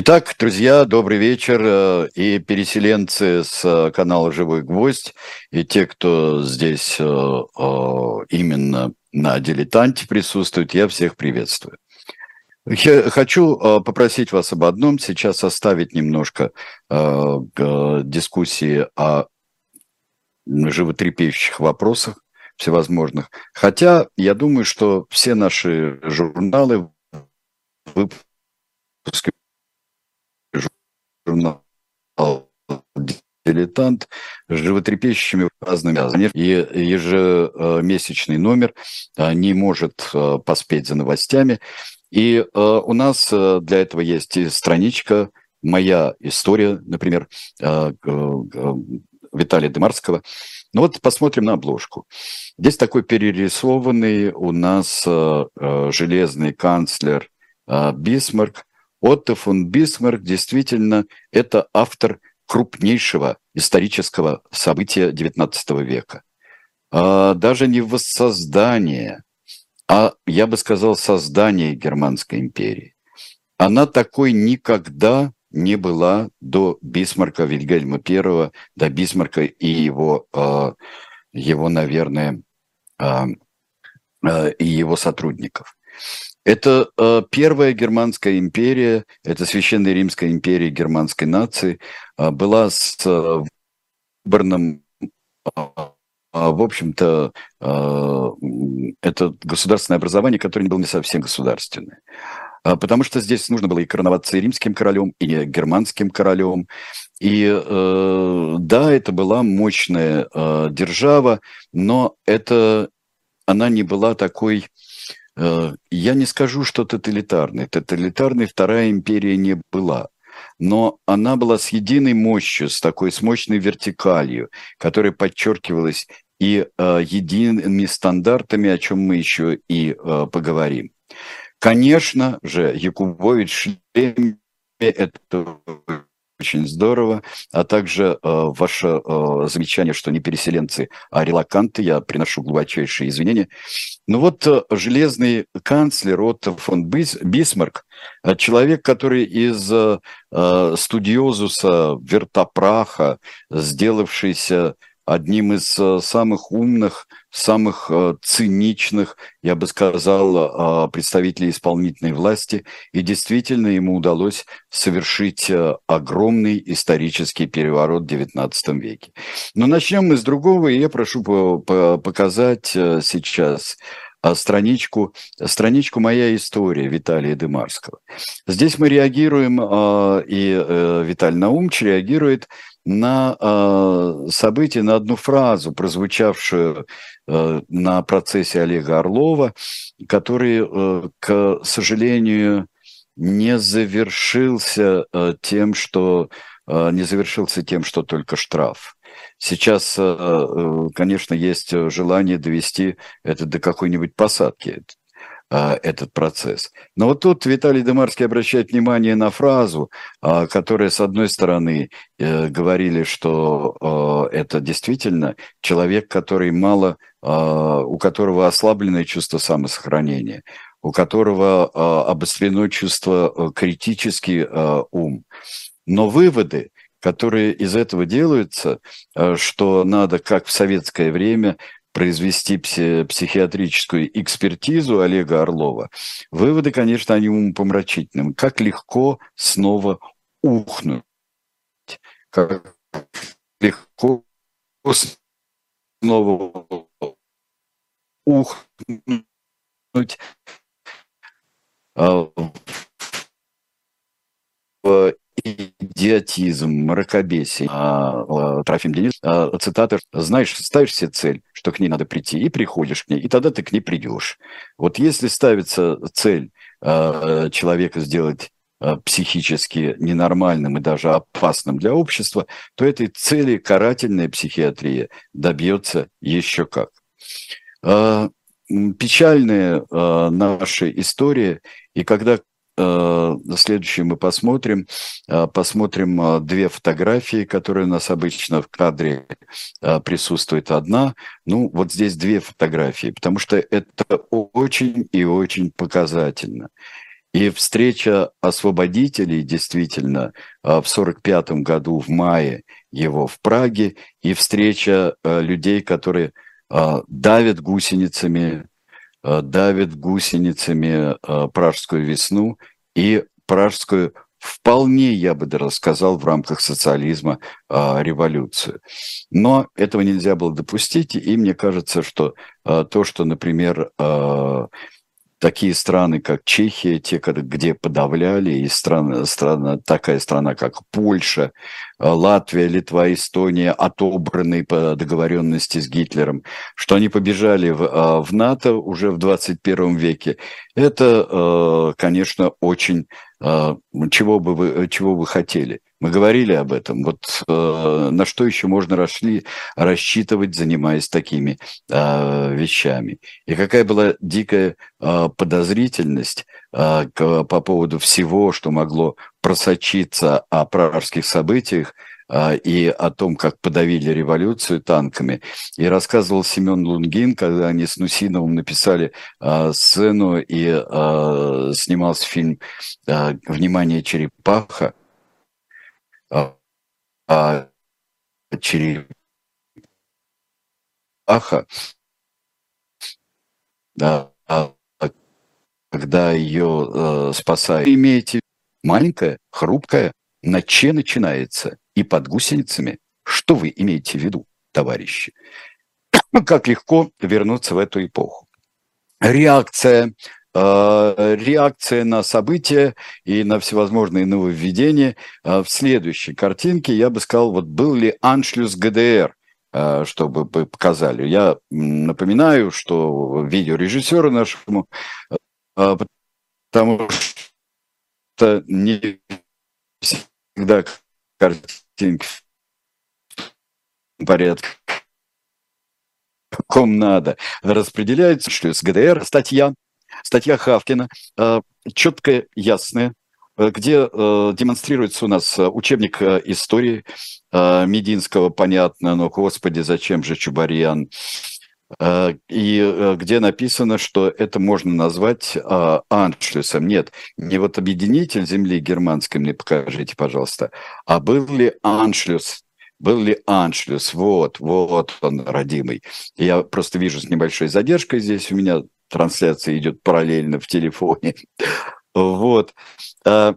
Итак, друзья, добрый вечер. Э, и переселенцы с э, канала «Живой гвоздь», и те, кто здесь э, именно на «Дилетанте» присутствует, я всех приветствую. Я хочу попросить вас об одном, сейчас оставить немножко дискуссии о животрепещущих вопросах всевозможных. Хотя я думаю, что все наши журналы, выпуски журнал «Дилетант» с животрепещущими разными и ежемесячный номер а, не может а, поспеть за новостями. И а, у нас для этого есть и страничка «Моя история», например, Виталия Демарского. Ну вот посмотрим на обложку. Здесь такой перерисованный у нас железный канцлер Бисмарк Отто фон Бисмарк действительно это автор крупнейшего исторического события XIX века. А, даже не воссоздание, а, я бы сказал, создание Германской империи. Она такой никогда не была до Бисмарка Вильгельма I, до Бисмарка и его, а, его наверное, а, и его сотрудников. Это э, первая германская империя, это Священная Римская империя германской нации, э, была с э, выборным, э, в общем-то, э, это государственное образование, которое было не совсем государственное. Потому что здесь нужно было и короноваться и римским королем, и германским королем. И э, да, это была мощная э, держава, но это она не была такой я не скажу, что тоталитарной. Тоталитарной Вторая империя не была. Но она была с единой мощью, с такой с мощной вертикалью, которая подчеркивалась и э, едиными стандартами, о чем мы еще и э, поговорим. Конечно же, Якубович шлеме это очень здорово. А также э, ваше э, замечание, что не переселенцы, а релаканты, я приношу глубочайшие извинения. Ну вот э, железный канцлер Отто фон Бис, Бисмарк, э, человек, который из э, э студиозуса вертопраха, сделавшийся одним из э, самых умных, самых э, циничных, я бы сказал, э, представителей исполнительной власти. И действительно ему удалось совершить огромный исторический переворот в XIX веке. Но начнем мы с другого, и я прошу показать сейчас страничку, страничку «Моя история» Виталия Дымарского. Здесь мы реагируем, и Виталий Наумч реагирует на э, событие, на одну фразу, прозвучавшую э, на процессе Олега Орлова, который, э, к сожалению, не завершился э, тем, что э, не завершился тем, что только штраф. Сейчас, э, э конечно, есть желание довести это до какой-нибудь посадки. А, этот процесс. Но вот тут Виталий Демарский обращает внимание на фразу, а, которая, с одной стороны, э, говорили, что а, это действительно человек, который мало, у которого ослабленное чувство самосохранения, у которого обострено чувство э, критический ум. Но выводы, которые из этого делаются, что надо, как в советское время, произвести психиатрическую экспертизу Олега Орлова, выводы, конечно, они умопомрачительные. Как легко снова ухнуть. Как легко снова ухнуть а, идиотизм, мракобесие. А, а, Трофим Денис, а, цитата, знаешь, ставишь себе цель, что к ней надо прийти, и приходишь к ней, и тогда ты к ней придешь. Вот если ставится цель а, человека сделать а, психически ненормальным и даже опасным для общества, то этой цели карательная психиатрия добьется еще как. А, печальная наша история, и когда следующее мы посмотрим. Э, посмотрим э, две фотографии, которые у нас обычно в кадре присутствует одна. Ну, вот здесь две фотографии, потому что это очень и очень показательно. И встреча освободителей действительно в 1945 году в мае его в Праге, и встреча людей, которые давят гусеницами, давят гусеницами пражскую весну и пражскую вполне, я бы даже сказал, в рамках социализма э, революцию. Но этого нельзя было допустить, и мне кажется, что э, то, что, например, э, такие страны, как Чехия, те, где подавляли, и страна, страна, такая страна, как Польша, Латвия, Литва, Эстония, отобранные по договоренности с Гитлером, что они побежали в, в НАТО уже в 21 веке, это, конечно, очень чего бы вы, чего вы хотели. Мы говорили об этом. Вот э, на что еще можно расшли, рассчитывать, занимаясь такими э, вещами. И какая была дикая э, подозрительность э, к, по поводу всего, что могло просочиться о пражских событиях а, и о том, как подавили революцию танками. И рассказывал Семен Лунгин, когда они с Нусиновым написали а, сцену и а, снимался фильм «Внимание, черепаха». Черепаха, да, когда ее э, спасают. Имеете маленькая, хрупкая, на че начинается и под гусеницами. Что вы имеете в виду, товарищи? Как легко вернуться в эту эпоху. Реакция реакция на события и на всевозможные нововведения. Э, в следующей картинке, я бы сказал, вот был ли аншлюс ГДР, э, чтобы показали. Я напоминаю, что видеорежиссеру нашему, потому что не всегда картинки в порядке каком надо, распределяется, что с ГДР статья, статья Хавкина, э, четкая, ясная, э, где э, демонстрируется у нас учебник истории Мединского, понятно, но, господи, зачем же Чубарьян, и где написано, что это можно назвать аншлюсом. Нет, не вот объединитель земли германской, мне покажите, пожалуйста, а был ли аншлюс, был ли аншлюс, вот, вот он, родимый. Я просто вижу с небольшой задержкой здесь, у меня трансляция идет параллельно в телефоне. Вот. Э,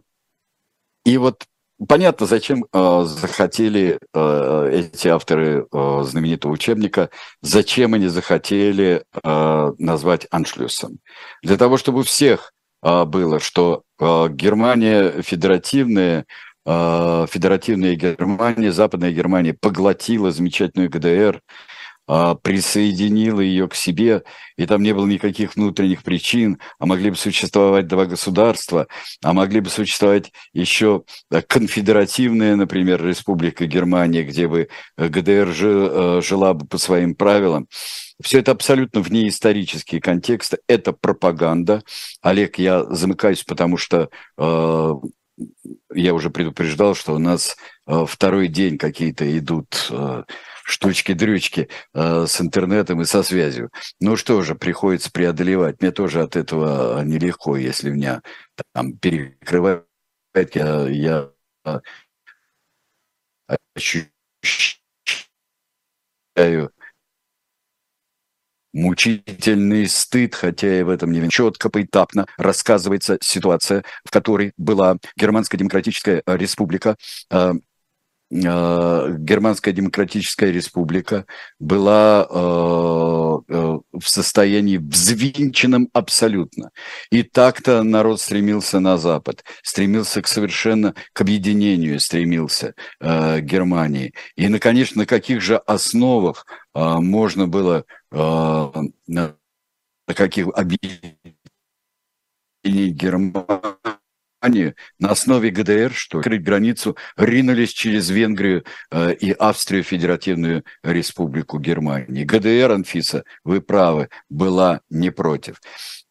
и вот Понятно, зачем э, захотели э, эти авторы знаменитого учебника, зачем они захотели назвать аншлюсом. Для того, чтобы у всех было, что Германия федеративная, федеративная Германия, Западная Германия поглотила замечательную ГДР, а, присоединила ее к себе, и там не было никаких внутренних причин, а могли бы существовать два государства, а могли бы существовать еще э, конфедеративная, например, республика Германия, где бы э, ГДР э, жила бы по своим правилам. Все это абсолютно вне исторические контексты, это пропаганда. Олег, я замыкаюсь, потому что я уже предупреждал, что у нас э, второй день какие-то идут э, штучки-дрючки э, с интернетом и со связью. Ну что же, приходится преодолевать. Мне тоже от этого нелегко, если меня там перекрывает. Я, я ощущаю мучительный стыд, хотя и в этом не четко, поэтапно рассказывается ситуация, в которой была Германская Демократическая Республика Э, Германская Демократическая Республика была э, э, в состоянии взвинченном абсолютно. И так-то народ стремился на Запад, стремился к совершенно к объединению, стремился Германии. И, на, конечно, на каких же основах можно было на каких объединить Германию они на основе ГДР, что открыть границу, ринулись через Венгрию э, и Австрию, Федеративную Республику Германии. ГДР, Анфиса, вы правы, была не против.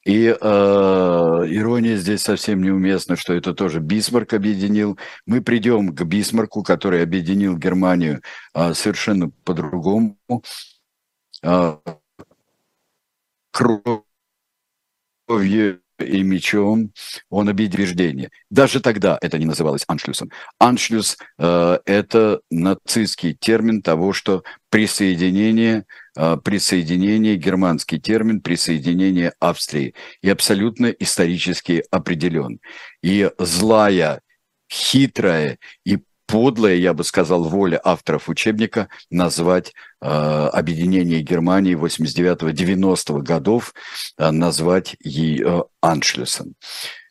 И э, ирония здесь совсем неуместна, что это тоже Бисмарк объединил. Мы придем к Бисмарку, который объединил Германию э, совершенно по-другому. Э, кровью и мечом он убеждение. Даже тогда это не называлось аншлюсом. Аншлюс э, – это нацистский термин того, что присоединение, э, присоединение, германский термин присоединение Австрии. И абсолютно исторически определен. И злая, хитрая и подлая, я бы сказал, воля авторов учебника назвать э, объединение Германии 89-90 годов, э, назвать ее аншлюсом.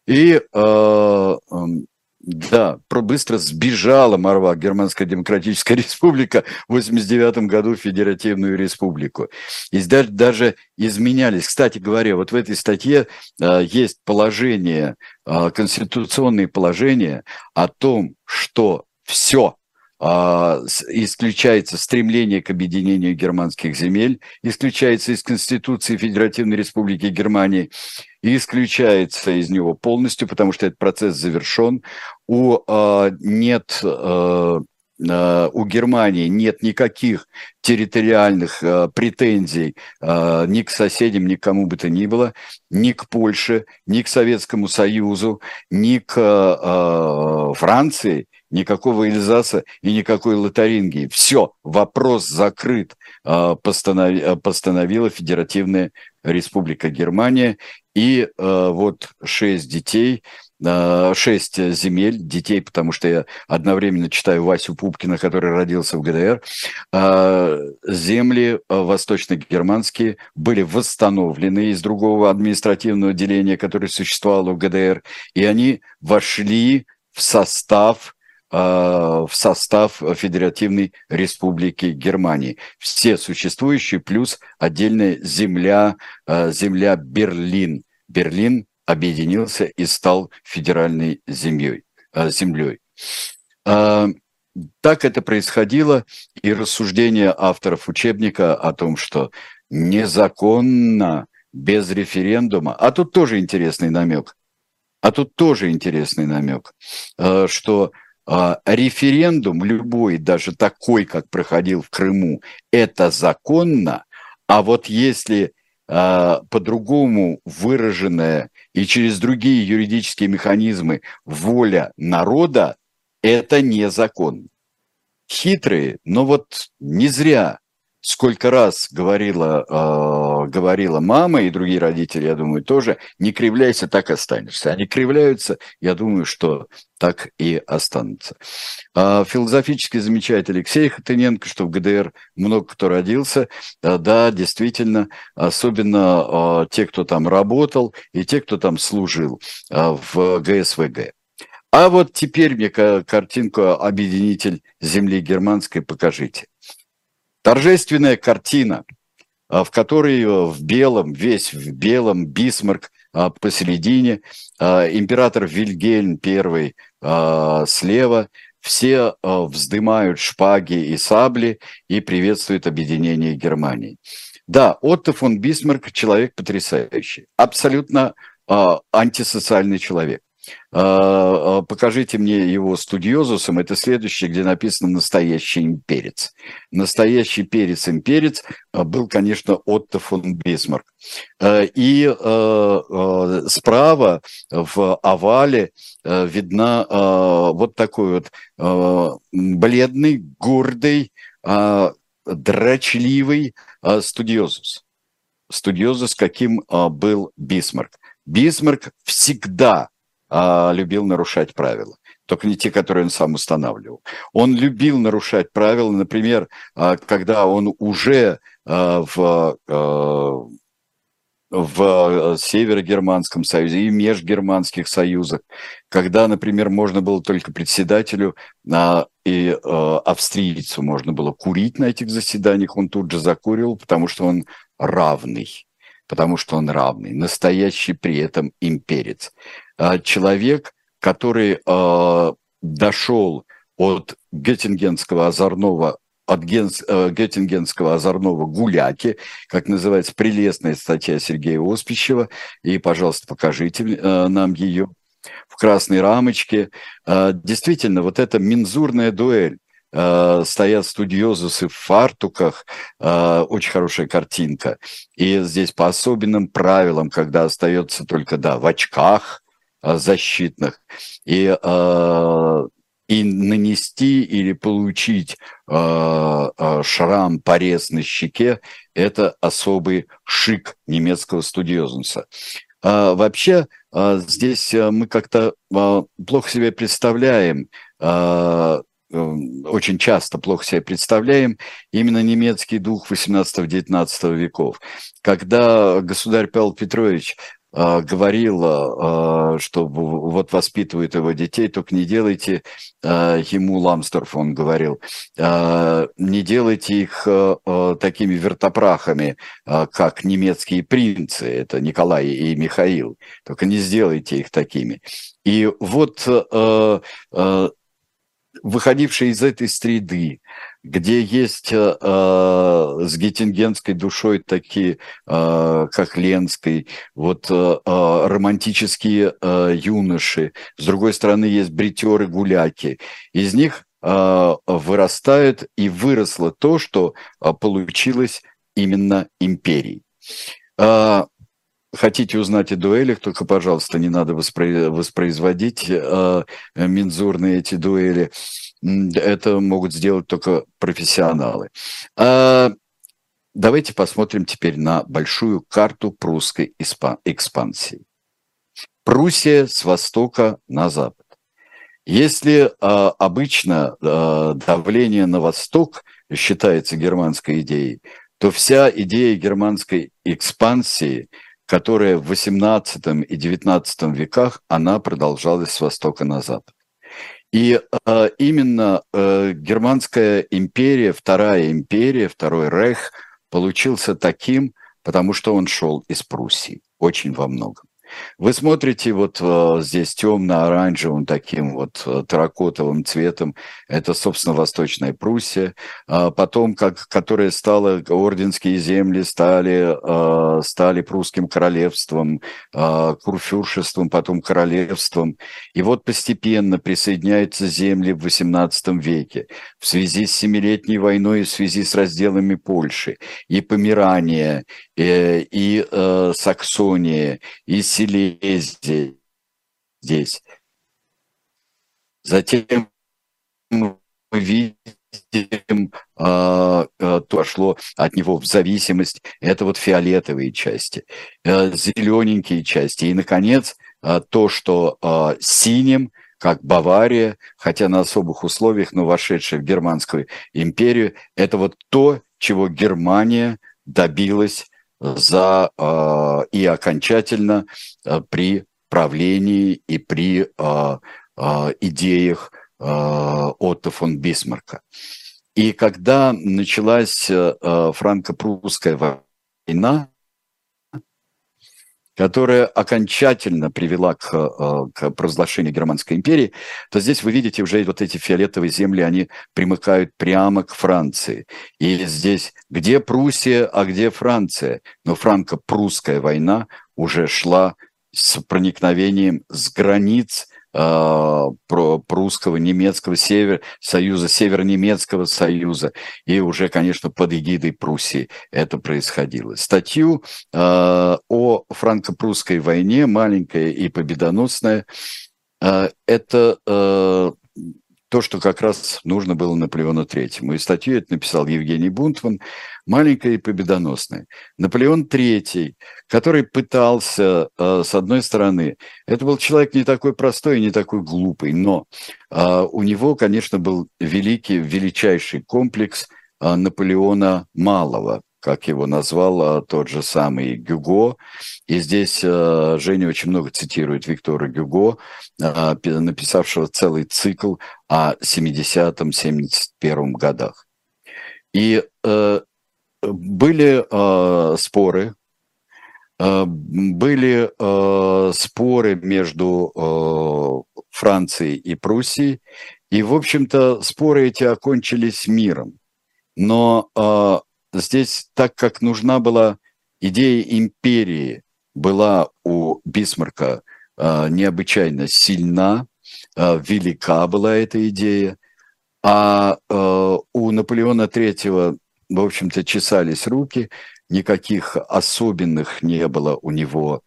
И э, эм, да, быстро сбежала Марва, Германская Демократическая Республика, в 89 году Федеративную Республику. И даже, даже изменялись. Кстати говоря, вот в этой статье э, есть положение, э, конституционные положения о том, что все а, исключается стремление к объединению германских земель, исключается из Конституции Федеративной Республики Германии, и исключается из него полностью, потому что этот процесс завершен. У, а, нет а, у Германии нет никаких территориальных претензий ни к соседям, ни к кому бы то ни было, ни к Польше, ни к Советскому Союзу, ни к Франции – никакого Эльзаса и никакой Лотарингии. Все, вопрос закрыт, а, постановила Федеративная Республика Германия. И а, вот шесть детей, а, шесть земель, детей, потому что я одновременно читаю Васю Пупкина, который родился в ГДР, земли восточно-германские были восстановлены из другого административного деления, которое существовало в ГДР, и они вошли в состав а, в состав Федеративной Республики Германии. Все существующие плюс отдельная земля, а, земля Берлин. Берлин объединился и стал федеральной землей. А, землей. Так это происходило, и рассуждение авторов учебника о том, что незаконно, без референдума, а тут тоже интересный намек, а тут тоже интересный намек, что а, референдум любой, даже такой, как проходил в Крыму, это законно, а вот если а, по-другому выраженная и через другие юридические механизмы воля народа, это незаконно. Хитрые, но вот не зря сколько раз говорила, э, говорила мама и другие родители, я думаю, тоже, не кривляйся, так останешься. Они кривляются, я думаю, что так и останутся. А философический замечатель Алексей Хатыненко, что в ГДР много кто родился, да, действительно, особенно те, кто там работал, и те, кто там служил в ГСВГ. А вот теперь мне картинку «Объединитель земли германской» покажите. Торжественная картина, а, в которой э, в белом, весь в белом, Бисмарк а, посередине, а, император Вильгельм I слева, все вздымают шпаги и сабли и приветствуют объединение Германии. Да, Отто фон Бисмарк человек потрясающий, абсолютно антисоциальный человек. А, а, покажите мне его студиозусом. Это следующее, где написано «настоящий имперец». Настоящий перец-имперец а, был, конечно, Отто фон Бисмарк. И справа в овале видна вот такой вот бледный, гордый, дрочливый студиозус. Студиозус, каким был Бисмарк. Бисмарк всегда а, любил нарушать правила. Только не те, которые он сам устанавливал. Он любил нарушать правила, например, а, когда он уже а, в, а, в Северогерманском союзе и межгерманских союзах, когда, например, можно было только председателю а, и а, австрийцу можно было курить на этих заседаниях, он тут же закурил, потому что он равный потому что он равный, настоящий при этом имперец. А, человек, который а, дошел от Геттингенского озорного от Генс, э, Геттингенского озорного гуляки, как называется прелестная статья Сергея Оспищева, и, пожалуйста, покажите э, нам ее в красной рамочке. Э, действительно, вот эта мензурная дуэль, э, стоят студиозусы в фартуках, э, очень хорошая картинка. И здесь по особенным правилам, когда остается только, да, в очках э, защитных, и э, и нанести или получить э, шрам, порез на щеке – это особый шик немецкого студиозуса. А, вообще, а, здесь мы как-то а, плохо себе представляем, а, очень часто плохо себе представляем именно немецкий дух 18-19 веков. Когда государь Павел Петрович а, говорил, а, что вот воспитывают его детей, только не делайте а, ему Ламсторф, он говорил, не делайте их такими вертопрахами, как немецкие принцы, это Николай и Михаил, только не сделайте их такими. И вот выходившие из этой среды, где есть э, э, с геттингенской душой такие, э, как Ленской, вот э, э, романтические э, юноши, с другой стороны есть бритеры-гуляки. Из них э, вырастает и выросло то, что э, получилось именно империей. Э, хотите узнать о дуэлях, только, пожалуйста, не надо воспроизводить э, мензурные эти дуэли. Это могут сделать только профессионалы. А, давайте посмотрим теперь на большую карту прусской экспансии. Пруссия с востока на запад. Если а, обычно а, давление на восток считается германской идеей, то вся идея германской экспансии – которая в XVIII и XIX веках, она продолжалась с востока на запад. И э, именно э, Германская империя, Вторая империя, Второй Рейх получился таким, потому что он шел из Пруссии очень во многом. Вы смотрите вот э, здесь темно-оранжевым таким вот э, цветом, это, собственно, Восточная Пруссия, э, потом, как, которая стала, орденские земли стали, э, стали прусским королевством, э, курфюршеством, потом королевством, и вот постепенно присоединяются земли в XVIII веке в связи с Семилетней войной и в связи с разделами Польши, и Померания, и, и э, Саксония, и Силезия здесь. Затем мы видим, э, э, то шло от него в зависимость. Это вот фиолетовые части, э, зелененькие части. И, наконец, э, то, что э, синим, как Бавария, хотя на особых условиях, но вошедшая в Германскую империю, это вот то, чего Германия добилась за э, и окончательно э, при правлении и при э, э, идеях э, Отто фон Бисмарка. И когда началась э, франко-прусская война, которая окончательно привела к, э, к провозглашению Германской империи, то здесь вы видите уже вот эти фиолетовые земли, они примыкают прямо к Франции. И здесь где Пруссия, а где Франция? Но франко-прусская война уже шла с проникновением с границ э, прусского, немецкого север, союза, северо-немецкого союза, и уже, конечно, под эгидой Пруссии это происходило. Статью э, о франко-прусской войне, маленькая и победоносная, э, это э, то, что как раз нужно было Наполеону Третьему. И статью это написал Евгений Бунтман, маленькая и победоносная. Наполеон Третий, который пытался, э, с одной стороны, это был человек не такой простой и не такой глупый, но э, у него, конечно, был великий, величайший комплекс э, Наполеона Малого, как его назвал а, тот же самый Гюго. И здесь а, Женя очень много цитирует Виктора Гюго, а, написавшего целый цикл о 70-71 годах. И э, были э, споры, э, были э, споры между э, Францией и Пруссией, и, в общем-то, споры эти окончились миром. Но э, здесь, так как нужна была идея империи, была у Бисмарка э, необычайно сильна, э, велика была эта идея, А э, у Наполеона III, в общем-то, чесались руки, никаких особенных не было у него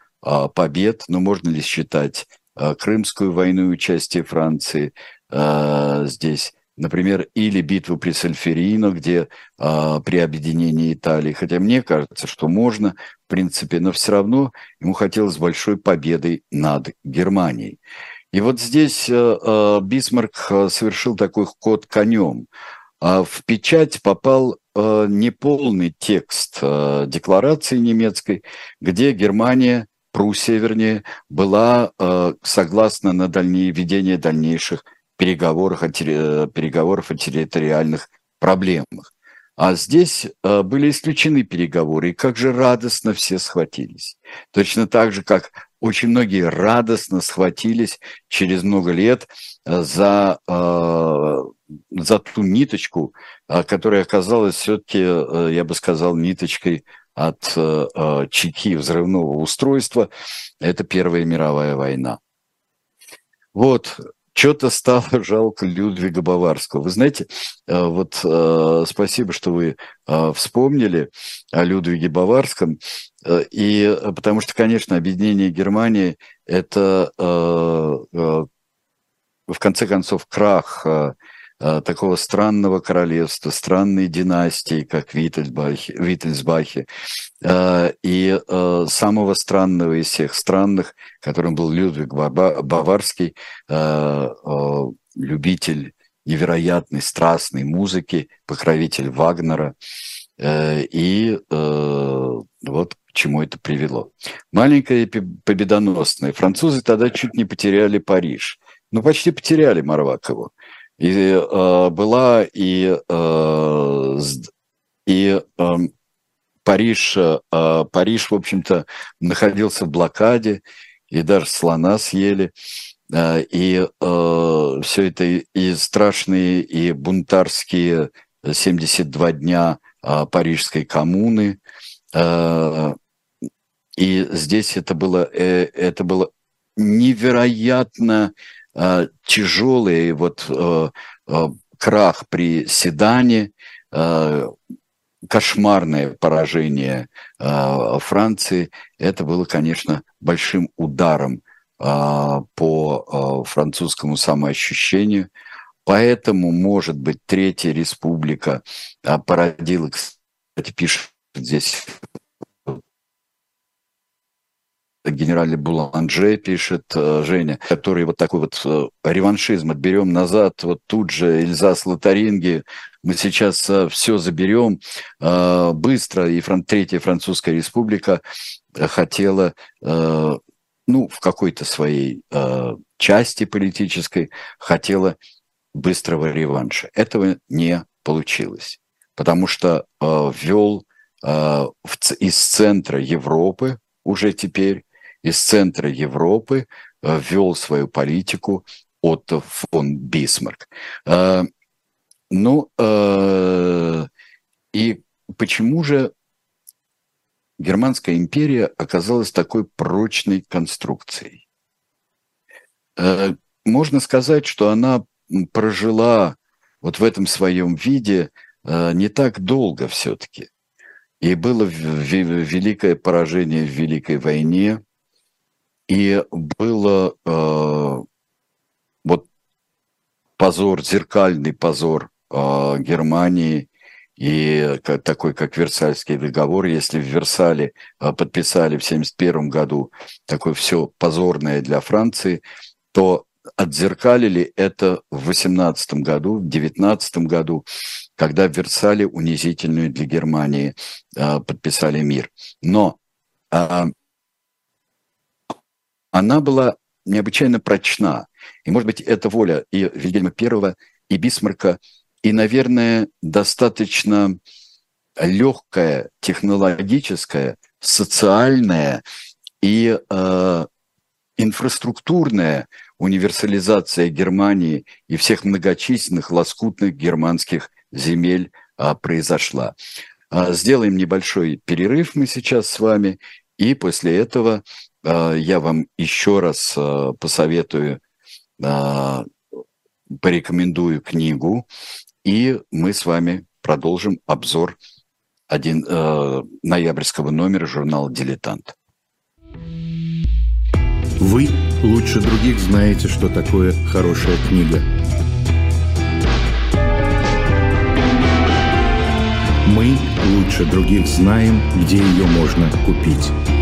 побед. Но можно ли считать Крымскую войну и участие Франции здесь? Например, или битву при Сальферино, где э, при объединении Италии. Хотя мне кажется, что можно, в принципе, но все равно ему хотелось большой победы над Германией. И вот здесь э, э, Бисмарк э, совершил такой ход конем. А в печать попал неполный текст декларации немецкой, где Германия, Пруссия, вернее, была согласна на дальнее, ведение дальнейших переговоров о, переговоров о территориальных проблемах. А здесь были исключены переговоры, и как же радостно все схватились. Точно так же, как очень многие радостно схватились через много лет э, за, э, за ту ниточку, э, которая оказалась все-таки, я бы сказал, ниточкой от чеки взрывного устройства. Это Первая мировая война. Вот, что-то стало жалко Людвига Баварского. Вы знаете, вот спасибо, что вы вспомнили о Людвиге Баварском. Э, и э, потому что, конечно, объединение Германии – это, э, в конце концов, крах такого странного королевства, странной династии, как Виттельсбахи, Виттельсбахи, и самого странного из всех странных, которым был Людвиг Баварский, любитель невероятной, страстной музыки, покровитель Вагнера. И вот к чему это привело. Маленькая победоносная. Французы тогда чуть не потеряли Париж. Ну, почти потеряли Марвакову. И э, была и, э, и э, Париж, э, Париж, в общем-то, находился в блокаде, и даже слона съели. Э, и э, все это и страшные, и бунтарские 72 дня э, Парижской коммуны, э, и здесь это было, э, это было невероятно э, тяжелый вот э, крах при Седане, кошмарное поражение Франции. Это было, конечно, большим ударом по французскому самоощущению. Поэтому, может быть, Третья Республика породила, кстати, пишет здесь генерале Буланже пишет э, Женя, который вот такой вот э, реваншизм отберем назад, вот тут же Эльзас Лотаринги, мы сейчас э, все заберем быстро, и фран, Третья Французская Республика хотела, ну, в какой-то своей части политической, хотела быстрого реванша. Этого не получилось, потому что ввел из центра Европы уже теперь из центра Европы э, ввел свою политику Отто фон Бисмарк. Э, ну, э, и почему же Германская империя оказалась такой прочной конструкцией? Можно сказать, что она прожила вот в этом своем виде не так долго все-таки. И было великое поражение в Великой войне, и было э, вот позор, зеркальный позор э, Германии и как, такой, как Версальский договор. Если в Версале э, подписали в 1971 году такое все позорное для Франции, то отзеркалили это в 18 году, в 19 году, когда в Версале унизительную для Германии э, подписали мир. Но э, она была необычайно прочна. И, может быть, это воля и Вильгельма I, и Бисмарка, и, наверное, достаточно легкая, технологическая, социальная и э, инфраструктурная универсализация Германии и всех многочисленных лоскутных германских земель э, произошла. Э, сделаем небольшой перерыв мы сейчас с вами, и после этого а, я вам еще раз а, посоветую а, порекомендую книгу, и мы с вами продолжим обзор один, э, ноябрьского номера журнала «Дилетант». Вы лучше других знаете, что такое хорошая книга. Мы лучше других знаем, где ее можно купить.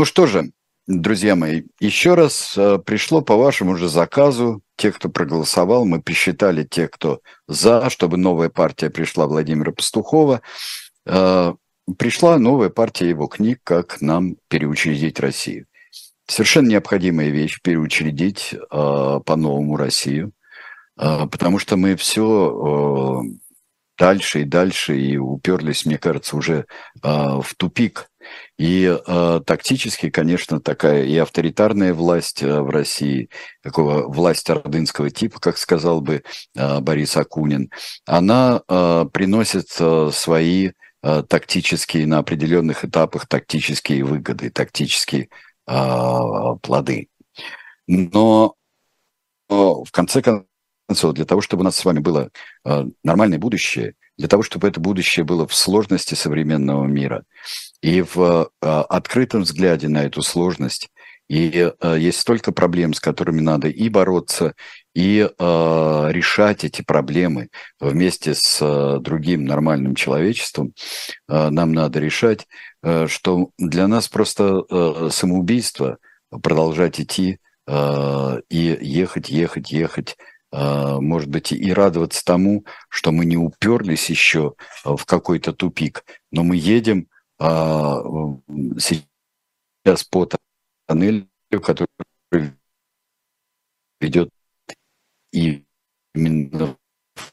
Ну что же, друзья мои, еще раз э, пришло по вашему же заказу. Те, кто проголосовал, мы посчитали тех, кто за, чтобы новая партия пришла Владимира Пастухова. Э, пришла новая партия его книг, как нам переучредить Россию. Совершенно необходимая вещь переучредить э, по-новому Россию, потому что мы все дальше и дальше и уперлись, мне кажется, уже в тупик и э, тактически, конечно, такая и авторитарная власть э, в России, такого власть ордынского типа, как сказал бы э, Борис Акунин, она э, приносит э, свои э, тактические, на определенных этапах тактические выгоды, тактические э, плоды. Но э, в конце концов, для того, чтобы у нас с вами было э, нормальное будущее, для того, чтобы это будущее было в сложности современного мира – и в а, открытом взгляде на эту сложность. И а, есть столько проблем, с которыми надо и бороться, и а, решать эти проблемы вместе с другим нормальным человечеством. Нам надо решать, что для нас просто самоубийство продолжать идти и ехать, ехать, ехать может быть, и радоваться тому, что мы не уперлись еще в какой-то тупик, но мы едем а, сейчас по тоннелю, который ведет именно в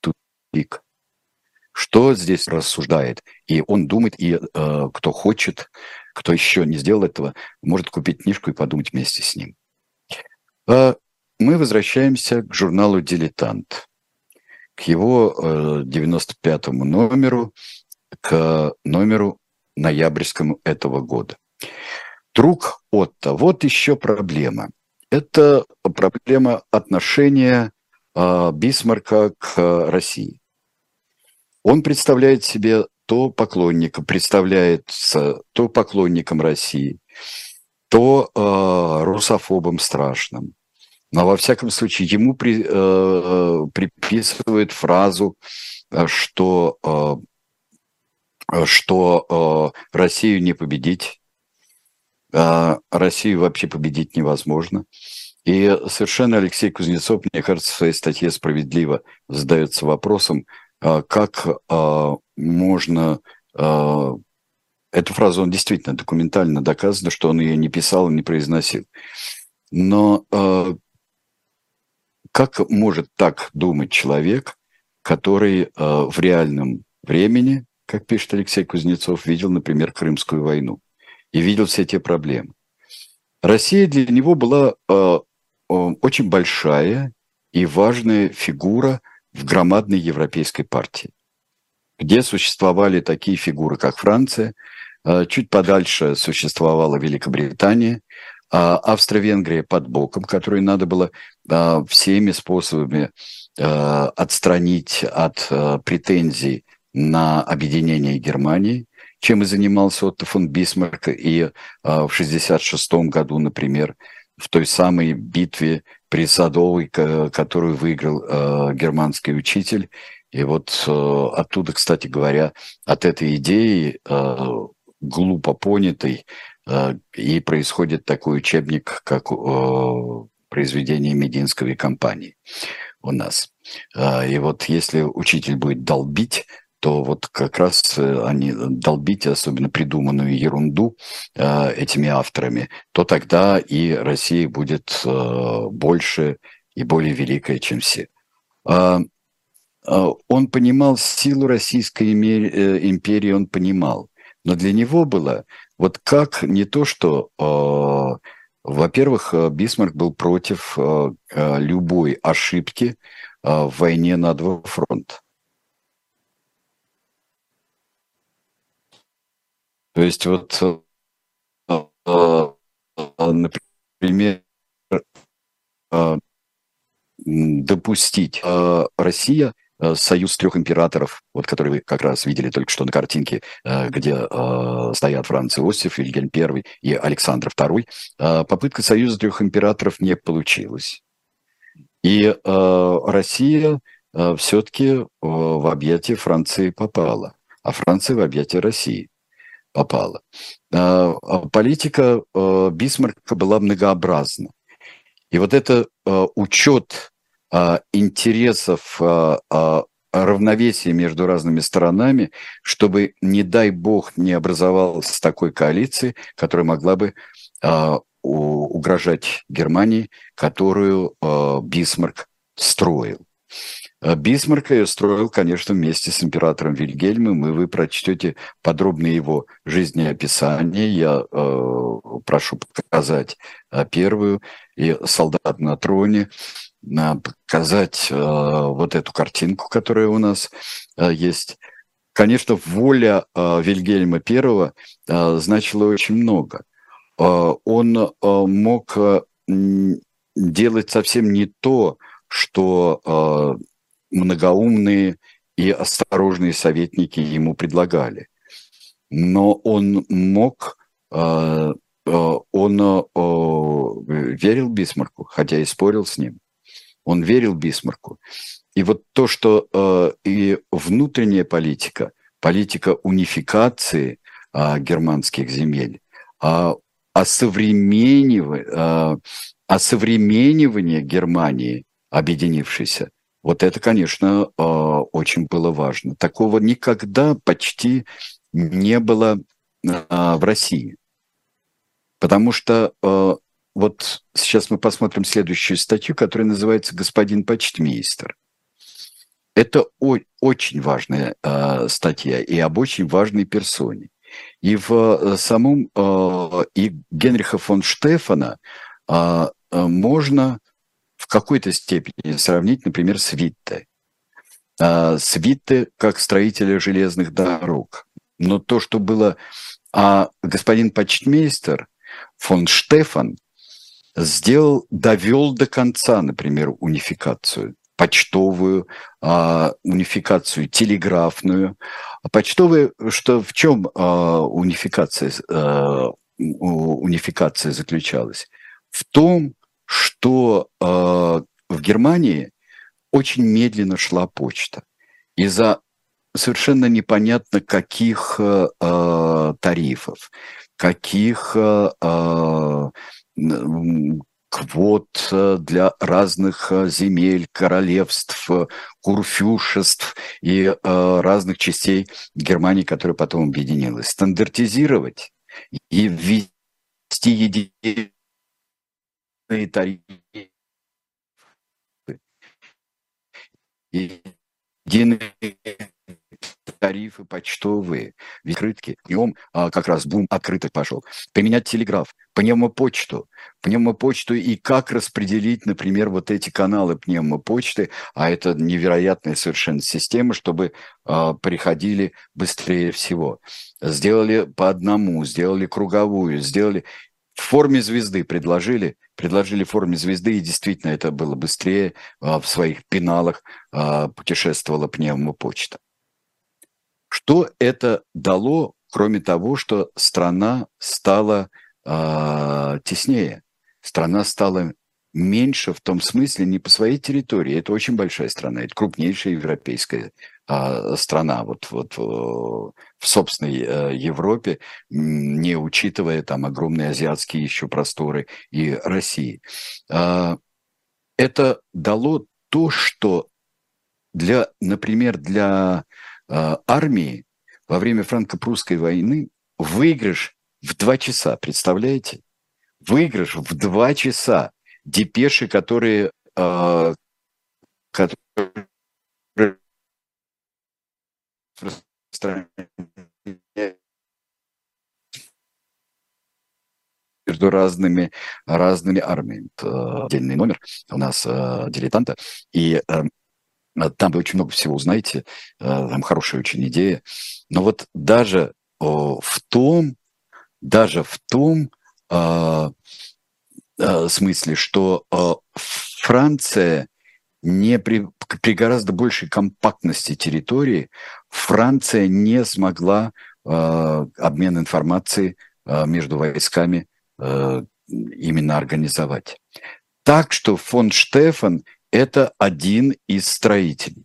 тупик. Что здесь рассуждает? И он думает, и э, кто хочет, кто еще не сделал этого, может купить книжку и подумать вместе с ним. Э, мы возвращаемся к журналу «Дилетант», к его э, 95-му номеру – к номеру ноябрьскому этого года. Друг Отто, вот еще проблема. Это проблема отношения э, Бисмарка к России. Он представляет себе то поклонника, представляется то поклонником России, то э, русофобом страшным. Но во всяком случае ему при, э, приписывают фразу, что э, что э, Россию не победить, э, Россию вообще победить невозможно. И совершенно Алексей Кузнецов, мне кажется, в своей статье справедливо задается вопросом, э, как э, можно... Э, эту фразу он действительно документально доказано, что он ее не писал и не произносил. Но э, как может так думать человек, который э, в реальном времени как пишет Алексей Кузнецов, видел, например, Крымскую войну и видел все те проблемы. Россия для него была э, э, очень большая и важная фигура в громадной европейской партии, где существовали такие фигуры, как Франция, э, чуть подальше существовала Великобритания, а Австро-Венгрия под боком, которую надо было э, всеми способами э, отстранить от э, претензий на объединение Германии, чем и занимался Отто фон Бисмарк и э, в 1966 году, например, в той самой битве при Садовой, которую выиграл э, германский учитель. И вот э, оттуда, кстати говоря, от этой идеи глупо понятый, э, и происходит такой учебник, как произведение Мединской компании у нас. А, и вот если учитель будет долбить, то вот как раз э, они долбить, особенно придуманную ерунду э, этими авторами, то тогда и Россия будет э, больше и более великая, чем все. А, он понимал силу Российской империи, он понимал. Но для него было вот как не то, что, во-первых, Бисмарк был против любой ошибки в войне на два фронта. То есть вот, э, э, например, э, допустить Россия союз трех императоров, вот который вы как раз видели только что на картинке, где стоят Франц Иосиф, Вильгельм I и Александр II, попытка союза трех императоров не получилась. И Россия все-таки в объятия Франции попала, а Франция в объятия России попала. А, а политика э, Бисмарка была многообразна. И вот это э, учет а, интересов равновесия между разными сторонами, чтобы, не дай бог, не образовалась такой коалиции, которая могла бы угрожать Германии, которую Бисмарк строил. Э, Бисмарка я строил, конечно, вместе с императором Вильгельмом, и вы прочтете подробное его жизнеописание. Я э, прошу показать э, первую, и «Солдат на троне», э, показать э, вот эту картинку, которая у нас э, есть. Конечно, воля э, Вильгельма I э, значила очень много. Э, он э, мог э, делать совсем не то, что э, многоумные и осторожные советники ему предлагали. Но он мог, э, э, он э, верил Бисмарку, хотя и спорил с ним. Он верил Бисмарку. И вот то, что и внутренняя политика, политика унификации германских земель, а осовременивание, Германии, объединившейся, вот это, конечно, а, очень было важно. Такого никогда почти не было а, в России. Потому что а, вот сейчас мы посмотрим следующую статью, которая называется «Господин почтмейстер». Это очень важная статья и об очень важной персоне. И в самом и Генриха фон Штефана можно какой-то степени сравнить, например, с Витте. А, как строителя железных дорог. Но то, что было... А господин почтмейстер фон Штефан сделал, довел до конца, например, унификацию почтовую, а, унификацию телеграфную. Почтовая, что в чем а, унификация, а, унификация заключалась? В том, что э, в Германии очень медленно шла почта из-за совершенно непонятно каких э, э тарифов, каких э, э квот э, для разных земель, королевств, курфюшеств и э, разных частей Германии, которая потом объединилась. Стандартизировать и ввести единый тарифы. Единые тарифы почтовые, открытки. Днем а, как раз бум открыток пошел. Поменять телеграф, пневмопочту, пневмопочту и как распределить, например, вот эти каналы пневмопочты, а это невероятная совершенно система, чтобы а, приходили быстрее всего. Сделали по одному, сделали круговую, сделали в форме звезды предложили, предложили в форме звезды, и действительно это было быстрее, а, в своих пеналах а, путешествовала пневмопочта. Что это дало, кроме того, что страна стала а, теснее, страна стала меньше в том смысле не по своей территории. Это очень большая страна, это крупнейшая европейская а, страна вот, вот в собственной э, Европе, не учитывая там огромные азиатские еще просторы и России. А, это дало то, что для, например, для а, армии во время франко-прусской войны выигрыш в два часа, представляете? Выигрыш в два часа депеши, которые, э, которые между разными, разными армиями. Это отдельный номер у нас э, дилетанта. И э, там вы очень много всего узнаете, э, там хорошая очень идея. Но вот даже э, в том, даже в том, э, э, смысле, что э, Франция не при, при гораздо большей компактности территории Франция не смогла э, обмен информацией э, между войсками э, именно организовать. Так что фон Штефан – это один из строителей.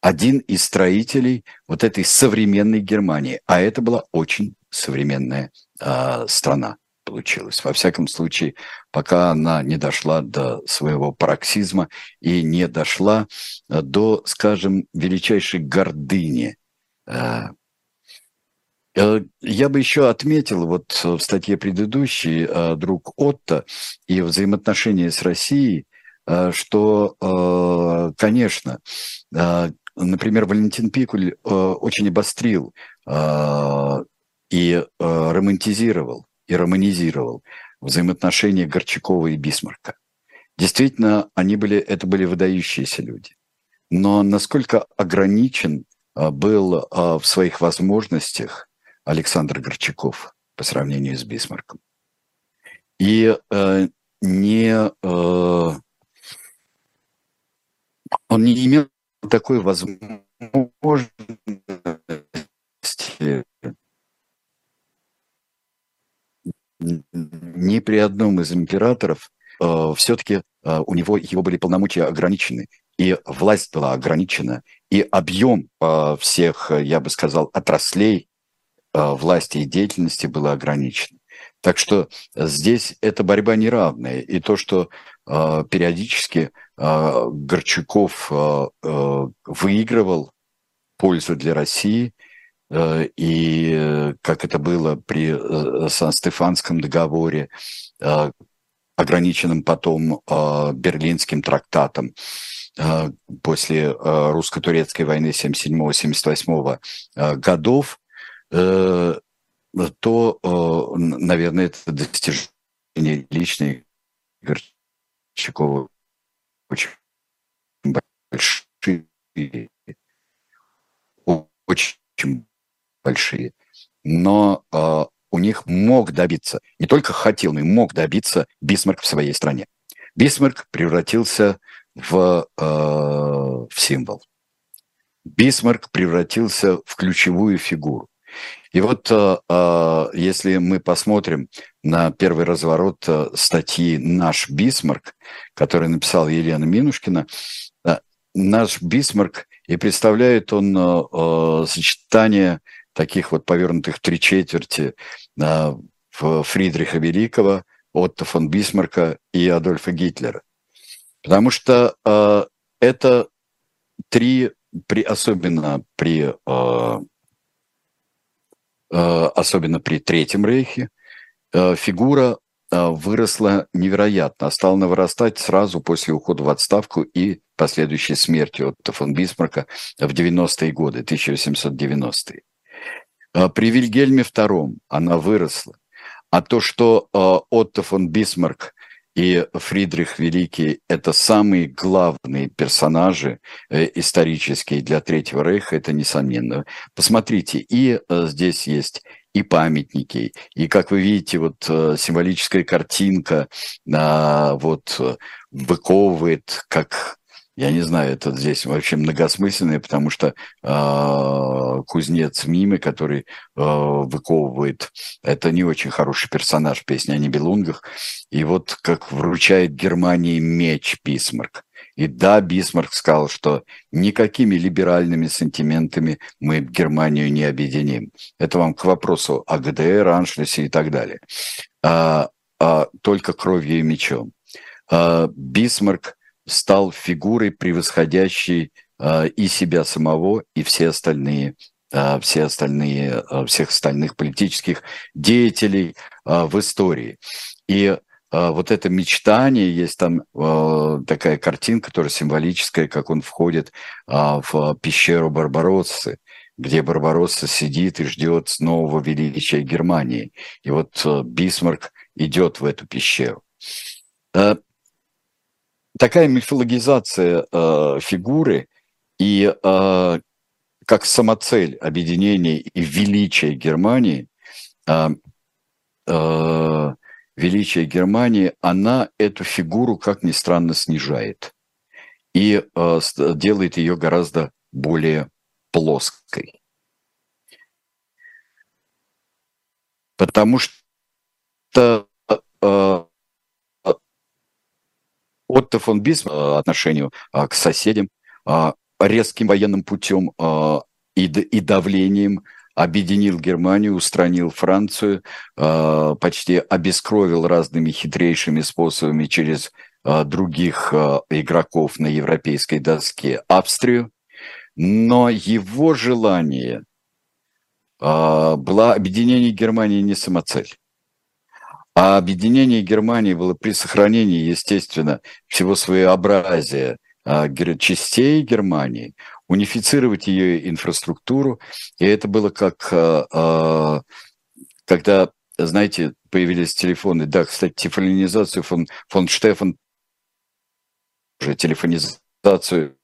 Один из строителей вот этой современной Германии. А это была очень современная э, страна получилось. Во всяком случае, пока она не дошла до своего пароксизма и не дошла э, до, скажем, величайшей гордыни. Э, э, я бы еще отметил, вот в статье предыдущей друг Отто и взаимоотношения с Россией, что, конечно, например, Валентин Пикуль очень обострил и романтизировал и романизировал взаимоотношения Горчакова и Бисмарка. Действительно, они были, это были выдающиеся люди. Но насколько ограничен а, был а, в своих возможностях Александр Горчаков по сравнению с Бисмарком. И э, не, э, он не имел такой возможности ни при одном из императоров э, все-таки э, у него его были полномочия ограничены, и власть была ограничена, и объем э, всех, я бы сказал, отраслей э, власти и деятельности был ограничен. Так что здесь эта борьба неравная. И то, что э, периодически э, Горчаков э, э, выигрывал пользу для России – Э, и э, как это было при э, Сан-Стефанском договоре, ограниченным потом Берлинским трактатом после русско-турецкой войны 77-78 годов, то, наверное, это достижение личной Горчакова очень большие, очень большие, но э, у них мог добиться, не только хотел, но и мог добиться Бисмарк в своей стране. Бисмарк превратился в, э, в символ. Бисмарк превратился в ключевую фигуру. И вот э, если мы посмотрим на первый разворот статьи «Наш Бисмарк», который написал Елена Минушкина, наш Бисмарк, и представляет он э, сочетание таких вот повернутых три четверти э, Фридриха Великого, Отто фон Бисмарка и Адольфа Гитлера. Потому что э, это три, при, особенно при э, особенно при Третьем Рейхе, фигура выросла невероятно, а стала вырастать сразу после ухода в отставку и последующей смерти Отто фон Бисмарка в 90-е годы, 1890-е. А, при Вильгельме II она выросла. А то, что а, Отто фон Бисмарк и Фридрих Великий – это самые главные персонажи э, исторические для Третьего Рейха, это несомненно. Посмотрите, и э, здесь есть и памятники, и, как вы видите, вот э, символическая картинка вот выковывает, как я не знаю, это здесь вообще многосмысленное, потому что э, кузнец Миме, который э, выковывает, это не очень хороший персонаж песни о Нибелунгах. И вот как вручает Германии меч Бисмарк. И да, Бисмарк сказал, что никакими либеральными сантиментами мы Германию не объединим. Это вам к вопросу о ГДР, Аншлюсе и так далее. А, а, только кровью и мечом. А, Бисмарк стал фигурой, превосходящей э, и себя самого, и все остальные, э, все остальные, э, всех остальных политических деятелей в истории. И вот это мечтание, есть там такая картинка, которая символическая, как он входит в пещеру Барбароссы, где Барбаросса сидит и ждет нового величия Германии. И вот Бисмарк идет в эту пещеру. Такая мифологизация э, фигуры и э, как самоцель объединения и величия Германии, э, э, величие Германии, она эту фигуру, как ни странно, снижает и э, делает ее гораздо более плоской. Потому что э, Отто фон Бисмарк э, отношению э, к соседям э, резким военным путем и давлением объединил Германию, устранил Францию, почти обескровил разными хитрейшими способами через других игроков на европейской доске Австрию. Но его желание было объединение Германии не самоцель. А объединение Германии было при сохранении, естественно, всего своеобразия а, частей Германии, унифицировать ее инфраструктуру. И это было как, а, а, когда, знаете, появились телефоны. Да, кстати, телефонизацию фон, фон Штефан, уже телефонизацию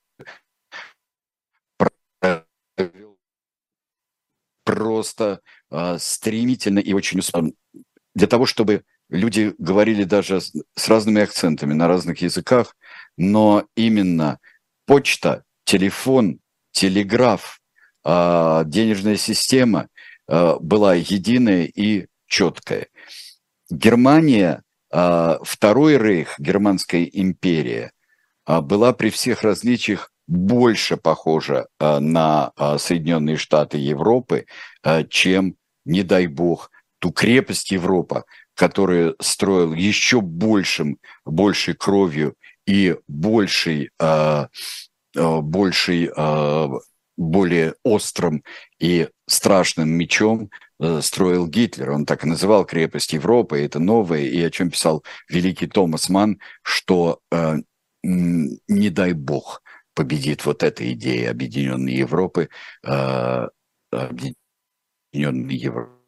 просто стремительно и очень успешно для того, чтобы люди говорили даже с разными акцентами на разных языках, но именно почта, телефон, телеграф, а, денежная система а, была единая и четкая. Германия, а, Второй рейх, Германская империя, была при всех различиях больше похожа на Соединенные Штаты Европы, чем, не дай бог, ту крепость Европа, которую строил еще большим, большей кровью и большей, э, большей э, более острым и страшным мечом э, строил Гитлер. Он так и называл крепость Европы, это новое, и о чем писал великий Томас Ман, что э, не дай бог победит вот эта идея объединенной Европы, э, объединенной Европы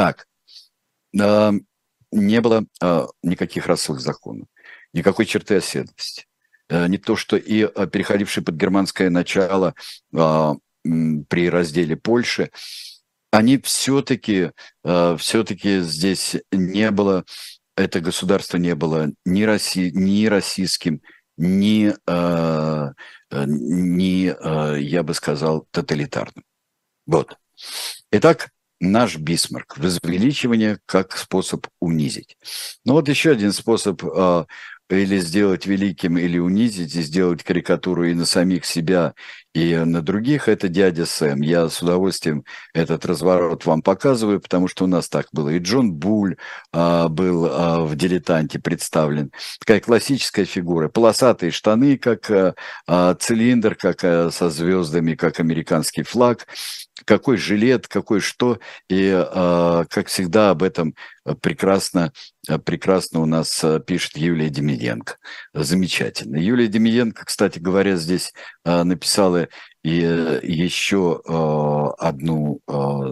Так, э, не было э, никаких расовых законов, никакой черты оседлости. Э, не то, что и э, переходившие под германское начало э, при разделе Польши, они все-таки, э, все-таки здесь не было, это государство не было ни, Росси, ни российским, ни, э ни э, я бы сказал, тоталитарным. Вот. Итак, наш Бисмарк, возвеличивание как способ унизить. Ну вот еще один способ э, или сделать великим, или унизить, и сделать карикатуру и на самих себя, и на других, это дядя Сэм. Я с удовольствием этот разворот вам показываю, потому что у нас так было. И Джон Буль а, был а, в «Дилетанте» представлен. Такая классическая фигура. Полосатые штаны, как а, а цилиндр, как а, со звездами, как американский флаг. Какой жилет, какой что. И, а, как всегда, об этом прекрасно, прекрасно у нас пишет Юлия Демиденко. Замечательно. Юлия Демиденко, кстати говоря, здесь написала и э, еще одну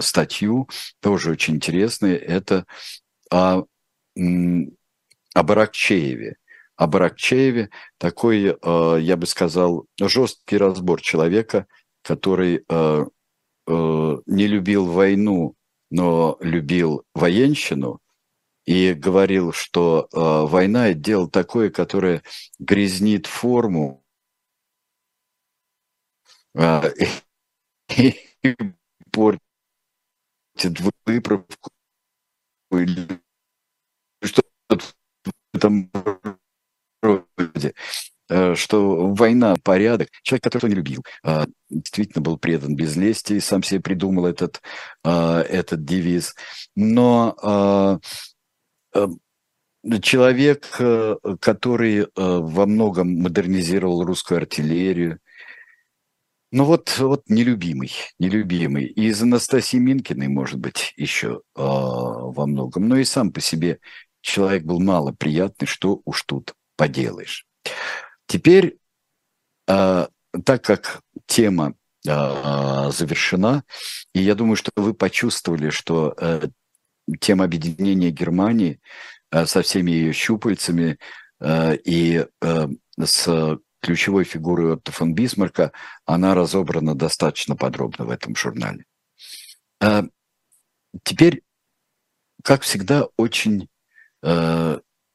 статью, тоже очень интересную, это о, о Баракчееве. О Баракчееве такой, я бы сказал, жесткий разбор человека, который не любил войну но любил военщину и говорил, что э, война – это дело такое, которое грязнит форму э, и портит выправку или что-то в этом роде. Э, что война, порядок. Человек, которого не любил, э, действительно был предан без лести и сам себе придумал этот, э, этот девиз. Но человек, который во многом модернизировал русскую артиллерию, ну вот, вот нелюбимый, нелюбимый. И из Анастасии Минкиной, может быть, еще во многом. Но и сам по себе человек был мало приятный, что уж тут поделаешь. Теперь, э, так как тема э, завершена, и я думаю, что вы почувствовали, что э, тема объединения Германии со всеми ее щупальцами и с ключевой фигурой Отто фон Бисмарка, она разобрана достаточно подробно в этом журнале. Теперь, как всегда, очень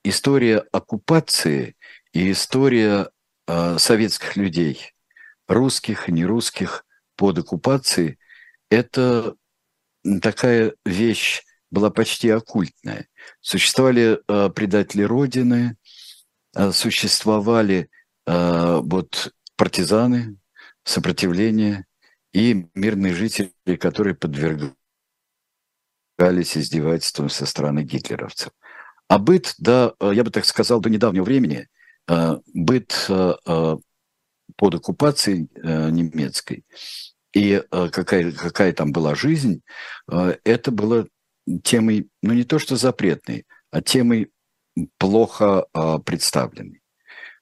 история оккупации и история э, советских людей, русских нерусских под оккупацией, это такая вещь была почти оккультная. Существовали э, предатели Родины, э, существовали э, вот партизаны, сопротивление и мирные жители, которые подвергались издевательствам со стороны гитлеровцев. А быт, да, я бы так сказал, до недавнего времени – быт э, э, под оккупацией немецкой и какая, какая там была жизнь, это было темой, ну не то что запретной, а темой плохо представленной.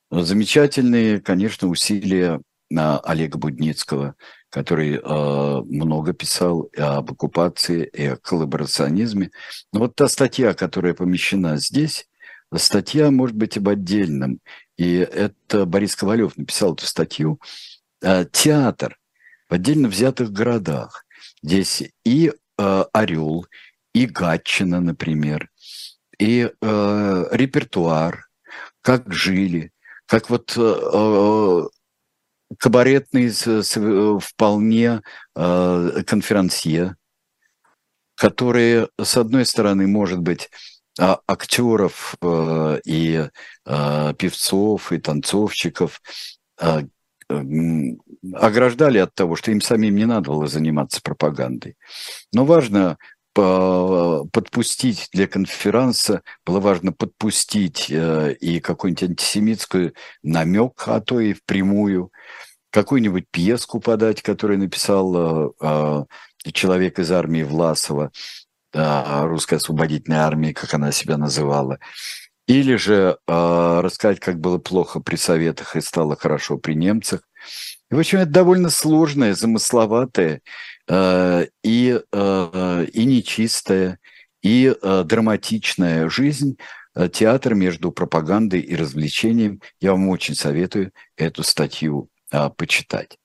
Замечательные, конечно, усилия Олега Будницкого, который много писал об оккупации и о коллаборационизме. Но вот та статья, которая помещена здесь, статья может быть об отдельном. И это Борис Ковалев написал эту статью. Э, театр в отдельно взятых городах. Здесь и э, Орел, и Гатчина, например, и э, репертуар, как жили, как вот э, э кабаретный вполне э, конферансье, которые, с одной стороны, может быть, актеров э, и э, певцов и танцовщиков э, ограждали от того, что им самим не надо было заниматься пропагандой. Но важно подпустить для конференса, было важно подпустить и какую-нибудь антисемитскую намек, а то и впрямую, какую-нибудь пьеску подать, которую написал человек из армии Власова, русской освободительной армии, как она себя называла, или же э, рассказать, как было плохо при советах и стало хорошо при немцах. В общем, это довольно сложная, замысловатая э, и, э, и нечистая, и э, драматичная жизнь, э, театр между пропагандой и развлечением. Я вам очень советую эту статью э, почитать.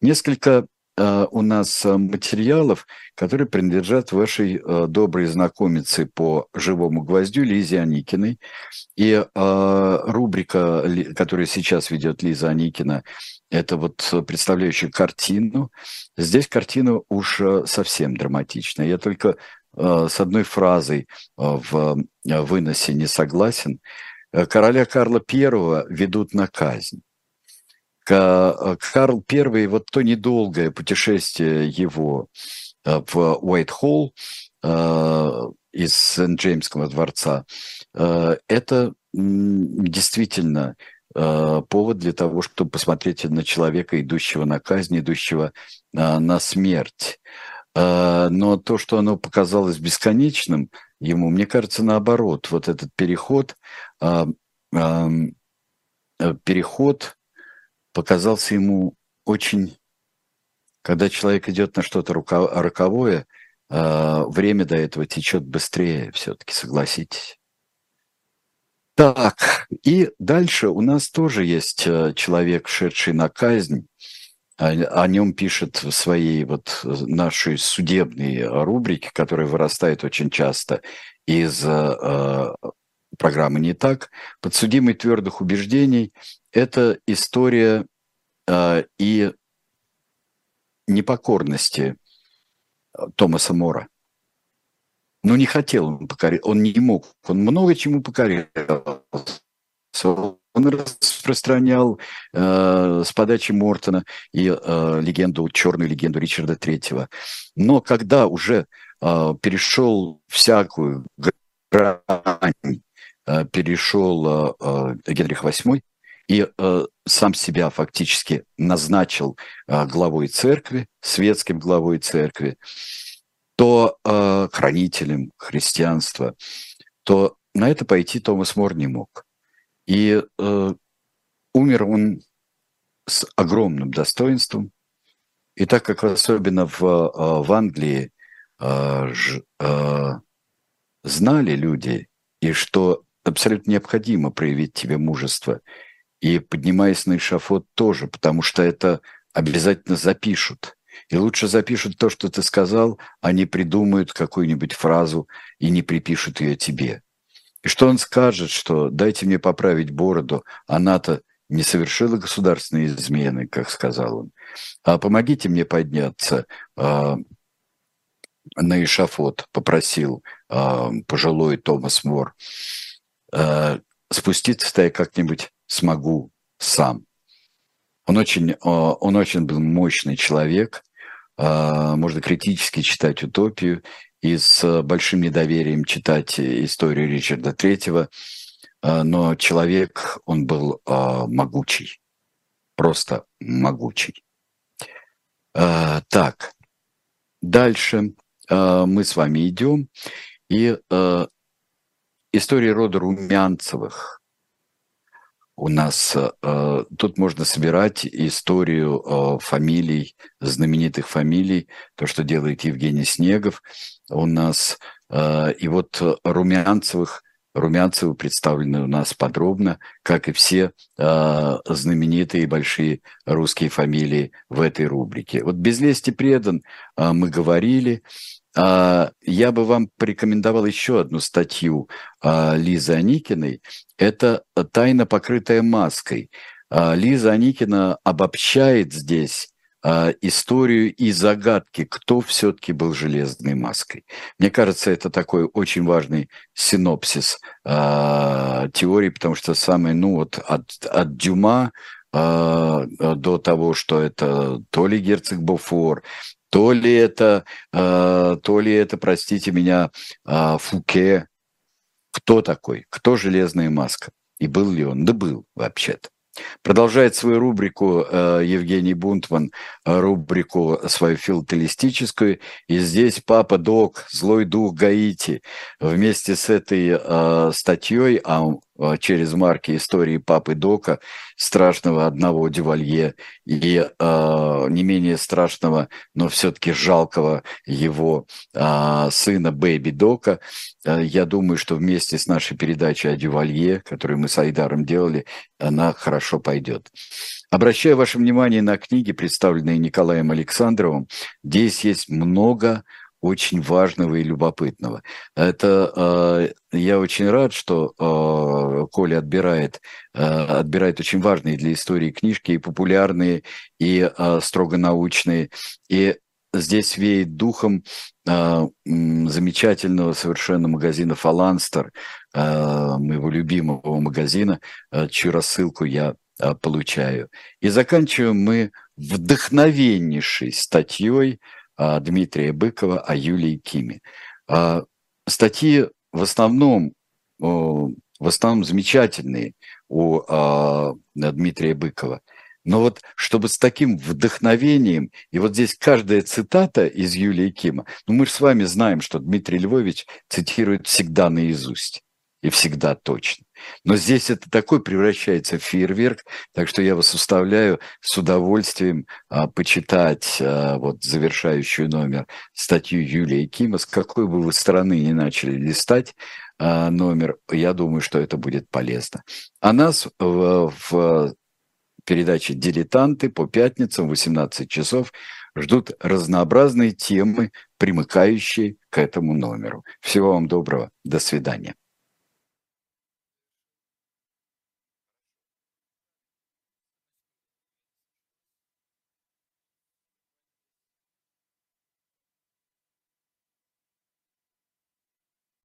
Несколько Э, у нас э, материалов, которые принадлежат вашей э, доброй знакомице по живому гвоздю Лизе Аникиной. И рубрика, которую сейчас ведет Лиза Аникина, это вот представляющая картину. Здесь картина уж совсем драматичная. Я только с одной фразой в выносе не согласен. Короля Карла I ведут на казнь. Э, Карл I, вот то недолгое путешествие его э, в Уайт-Холл э, из Сент-Джеймского дворца, это действительно повод для того, чтобы посмотреть на человека, идущего на казнь, идущего на смерть. Но то, что оно показалось бесконечным ему, мне кажется, наоборот, вот этот переход, переход показался ему очень, когда человек идет на что-то роковое, а, время до этого течет быстрее, все-таки согласитесь. Так, и дальше у нас тоже есть э, человек, шедший на казнь, о нем пишет в своей вот нашей судебной рубрике, которая вырастает очень часто из э, программы «Не так». Подсудимый твердых убеждений – это история э, и непокорности Томаса Мора. Но не хотел он покорить, он не мог, он много чему покорялся он распространял э, с подачи Мортона и э, легенду, черную легенду Ричарда Третьего. Но когда уже э, перешел всякую грань, э, перешел э, э Генрих VIII и э, сам себя фактически назначил э, главой церкви, светским главой церкви, то э, хранителем христианства, то на это пойти Томас Мор не мог. И э, умер он с огромным достоинством. И так как особенно в, э, в Англии э, ж, э, знали люди, и что абсолютно необходимо проявить тебе мужество, и поднимаясь на эшафот тоже, потому что это обязательно запишут. И лучше запишут то, что ты сказал, а не придумают какую-нибудь фразу и не припишут ее тебе. И что он скажет, что дайте мне поправить бороду, она-то не совершила государственные измены, как сказал он, а помогите мне подняться а, на эшафот, попросил а, пожилой Томас Мор. А, спуститься-то я как-нибудь смогу сам. Он очень, а, он очень был мощный человек, а, можно критически читать «Утопию», и с большим недоверием читать историю Ричарда Третьего, а, но человек, он был могучий, просто могучий. Так, дальше. Мы с вами идем, и история рода Румянцевых у нас э, тут можно собирать историю э, фамилий, знаменитых фамилий, то, что делает Евгений Снегов у нас. Э, и вот Румянцевых, Румянцевы представлены у нас подробно, как и все э, знаменитые большие русские фамилии в этой рубрике. Вот «Без лести предан» э, мы говорили, я бы вам порекомендовал еще одну статью а, Лизы Аникиной. Это «Тайна, покрытая маской». А, Лиза Аникина обобщает здесь историю и загадки, кто все-таки был железной маской. Мне кажется, это такой очень важный синопсис теории, потому что самое, ну вот от, от Дюма до того, что это то ли герцог Бофор, то ли это, э, то ли это, простите меня, э, Фуке. Кто такой? Кто железная маска? И был ли он? Да был, вообще-то. Продолжает свою рубрику э, Евгений Бунтман, рубрику свою филателистическую. И здесь «Папа Док, злой дух Гаити» вместе с этой э, статьей, а через марки истории папы Дока, страшного одного Дювалье и э, не менее страшного, но все-таки жалкого его э, сына Бэби Дока. Э, я думаю, что вместе с нашей передачей о Дювалье, которую мы с Айдаром делали, она хорошо пойдет. Обращаю ваше внимание на книги, представленные Николаем Александровым. Здесь есть много очень важного и любопытного. Это э, я очень рад, что э, Коля отбирает, э, отбирает очень важные для истории книжки, и популярные, и э, строго научные. И здесь веет духом э, замечательного совершенно магазина «Фаланстер», э, моего любимого магазина, э, чью рассылку я э, получаю. И заканчиваем мы вдохновеннейшей статьей Дмитрия Быкова о Юлии Киме. А, статьи в основном, в основном замечательные у а, Дмитрия Быкова. Но вот чтобы с таким вдохновением, и вот здесь каждая цитата из Юлии Кима, ну мы же с вами знаем, что Дмитрий Львович цитирует всегда наизусть и всегда точно. Но здесь это такой превращается в фейерверк, так что я вас уставляю с удовольствием а, почитать а, вот завершающую номер статью Юлии Кима, с какой бы вы стороны не начали листать а, номер, я думаю, что это будет полезно. А нас в, в передаче «Дилетанты» по пятницам в 18 часов ждут разнообразные темы, примыкающие к этому номеру. Всего вам доброго. До свидания.